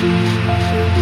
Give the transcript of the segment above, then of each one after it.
Música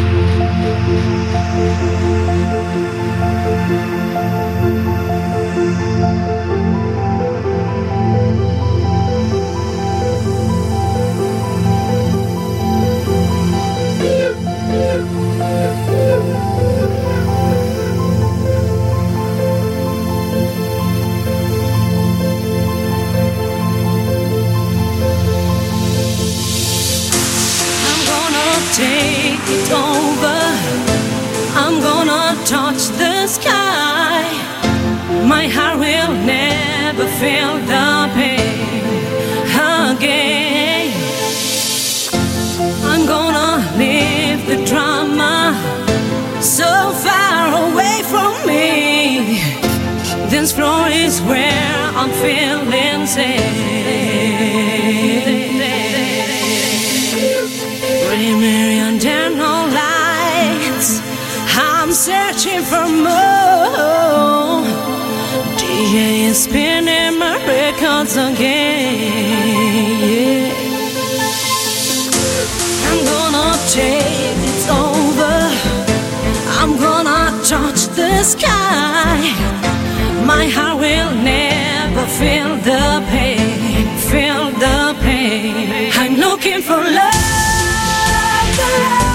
feel the pain, feel the pain. I'm looking for love. love.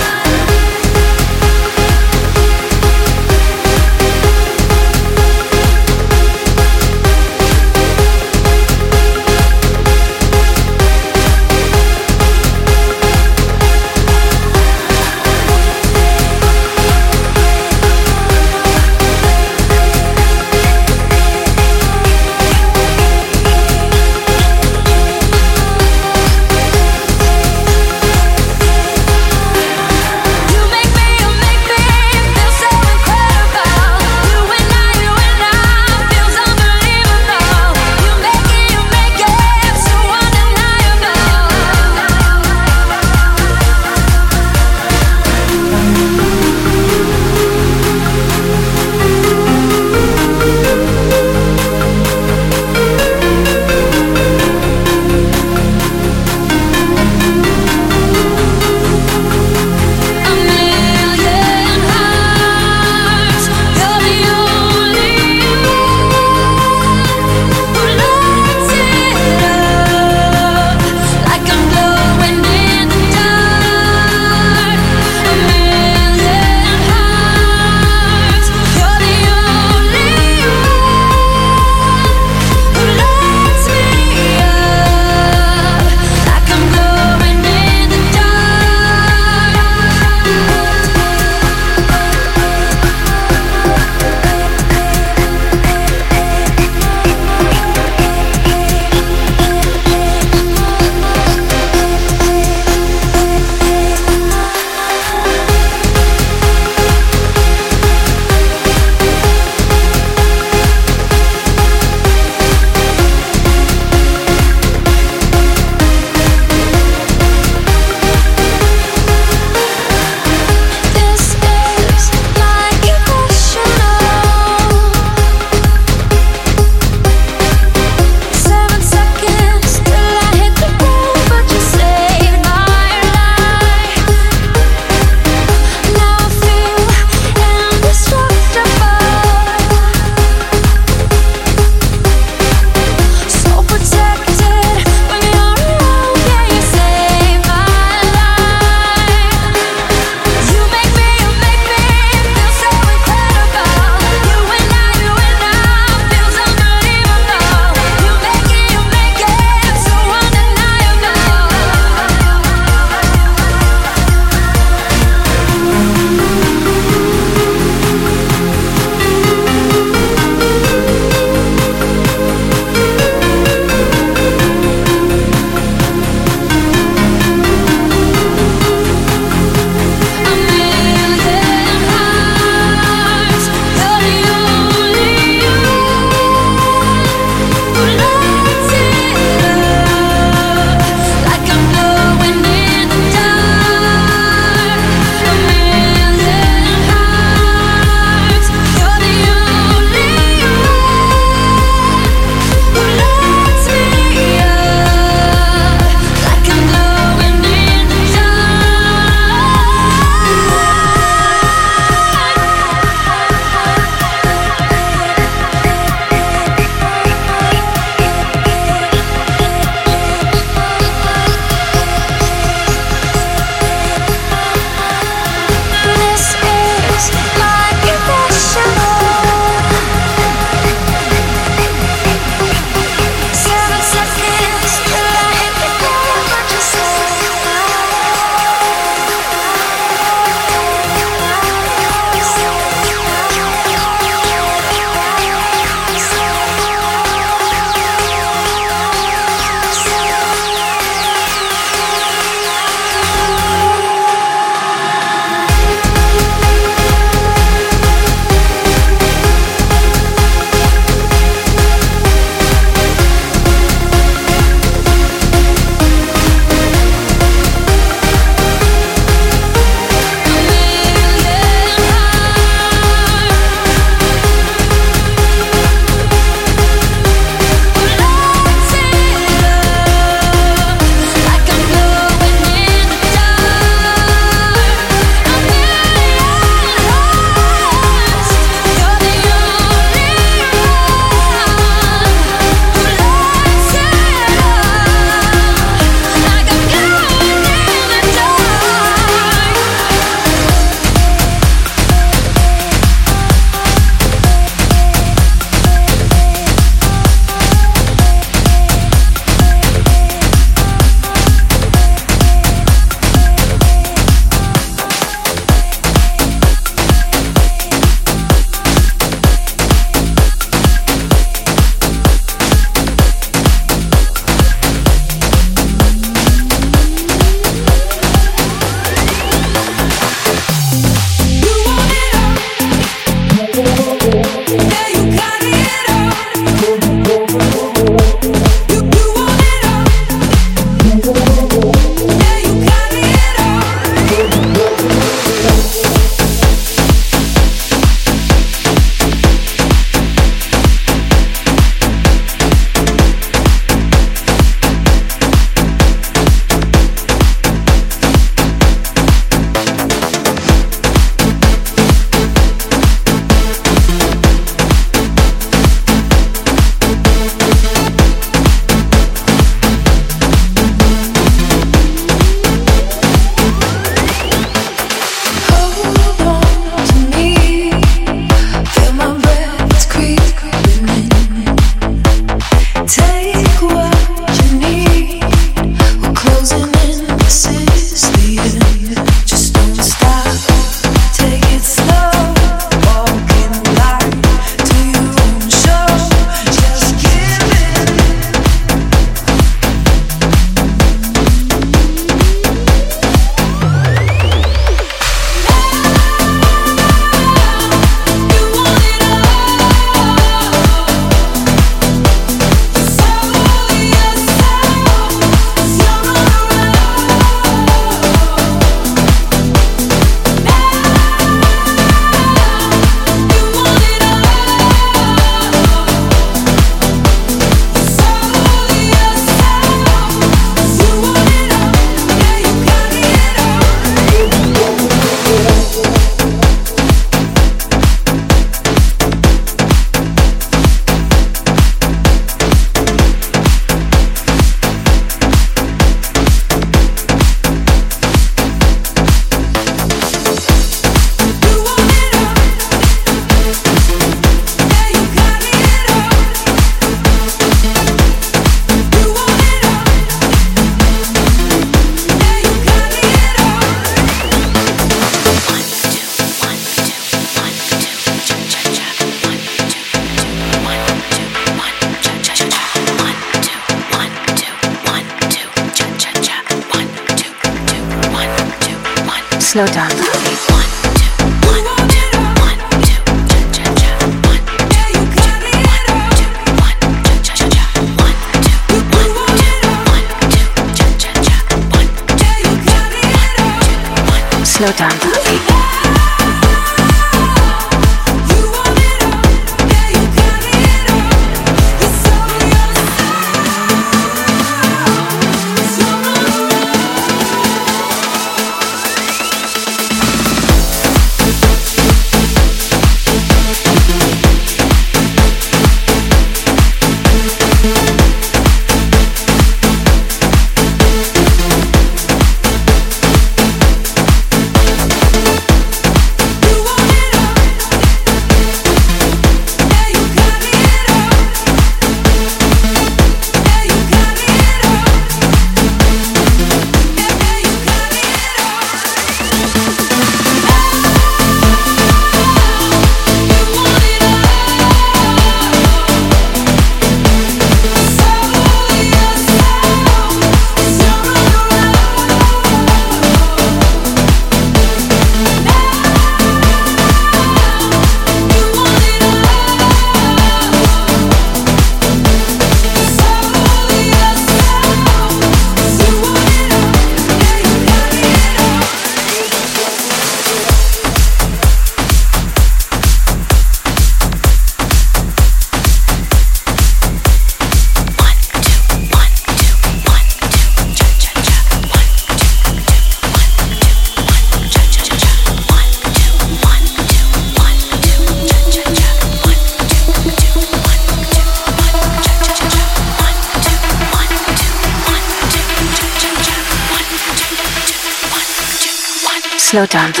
Slow down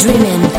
dreaming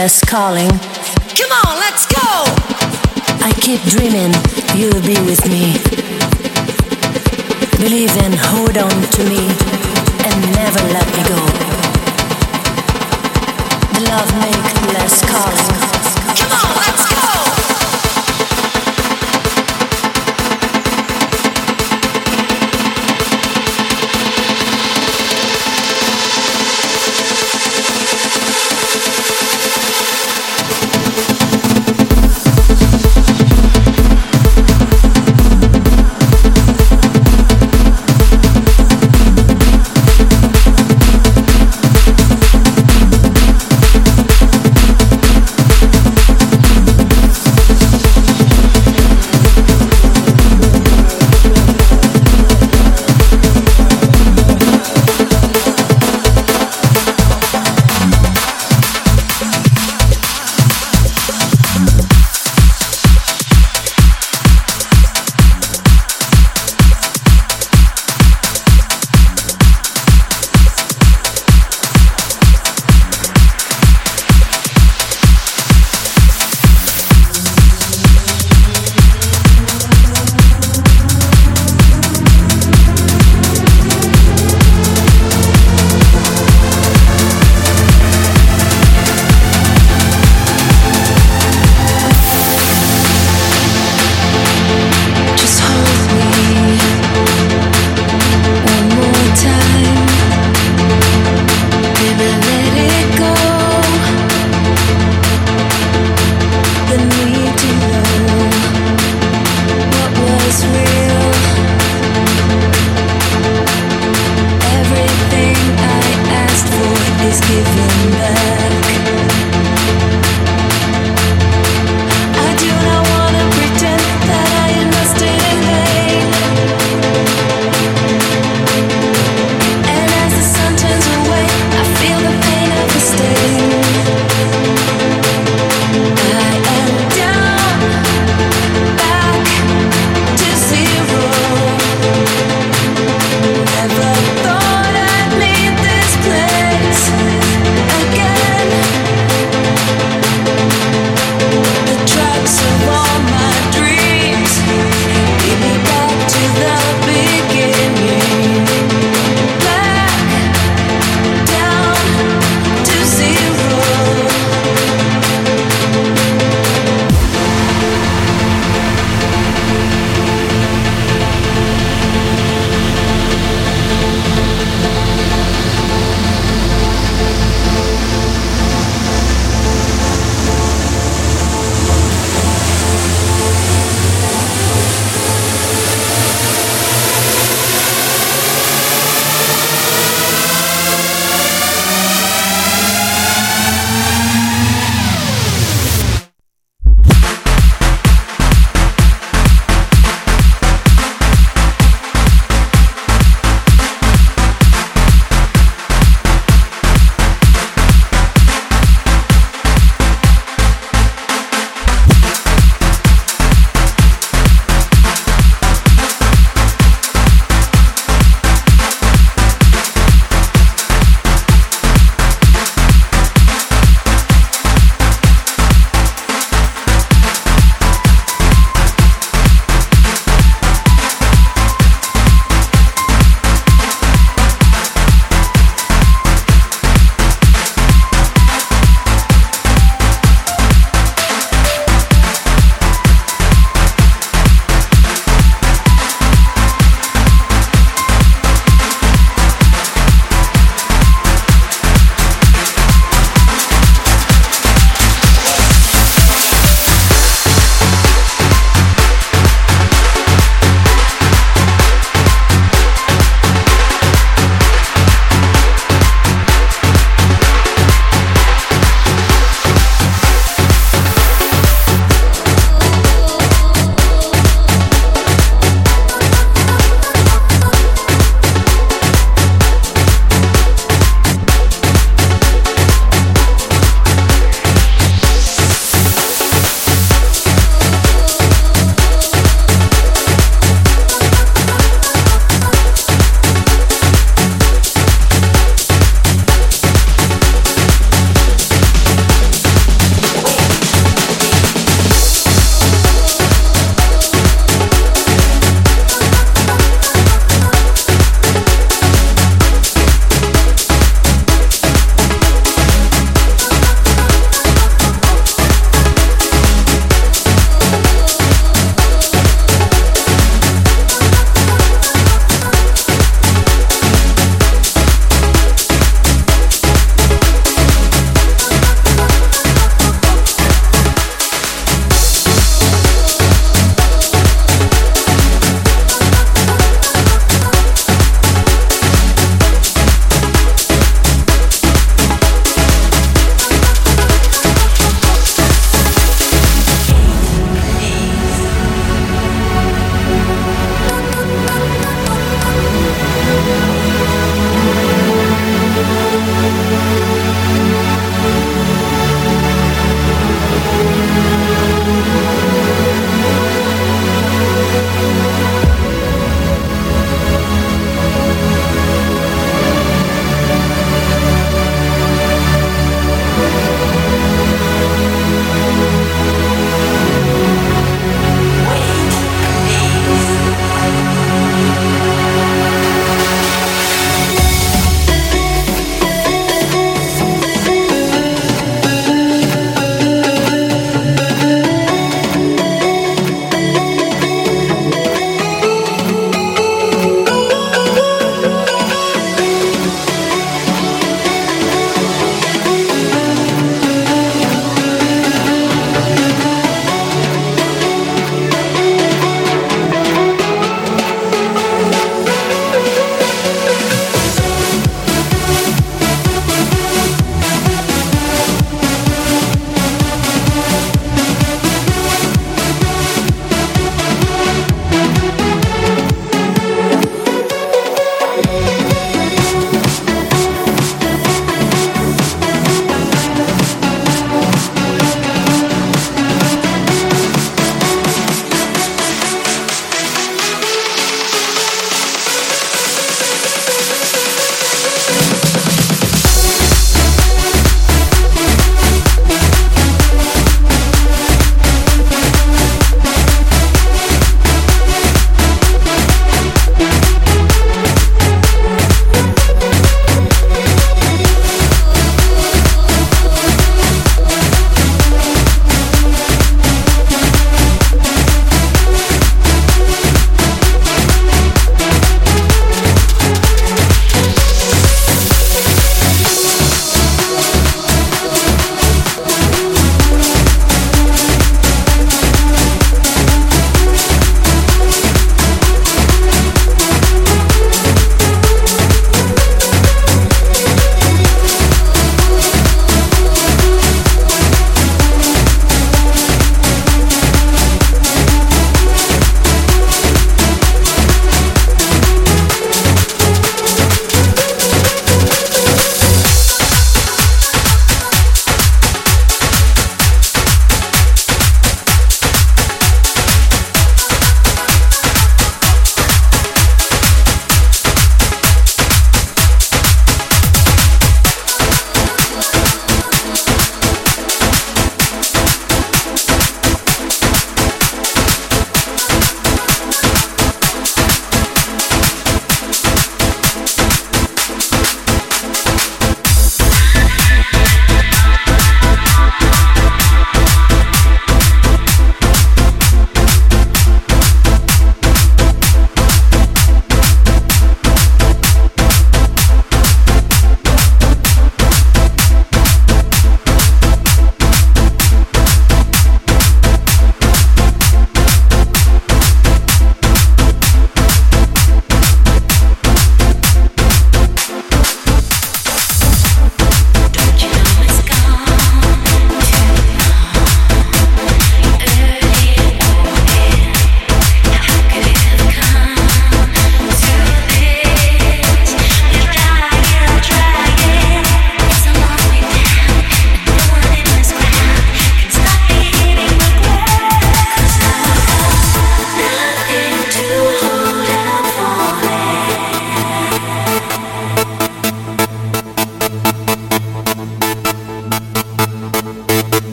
make less calling.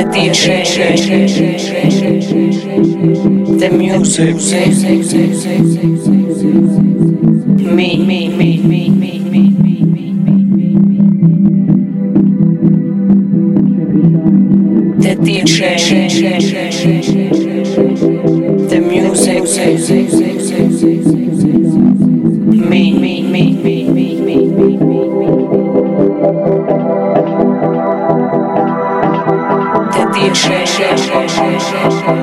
the DJ, the music, me, me, me, me, me, me, me, me, the DJ. session.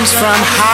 Comes from high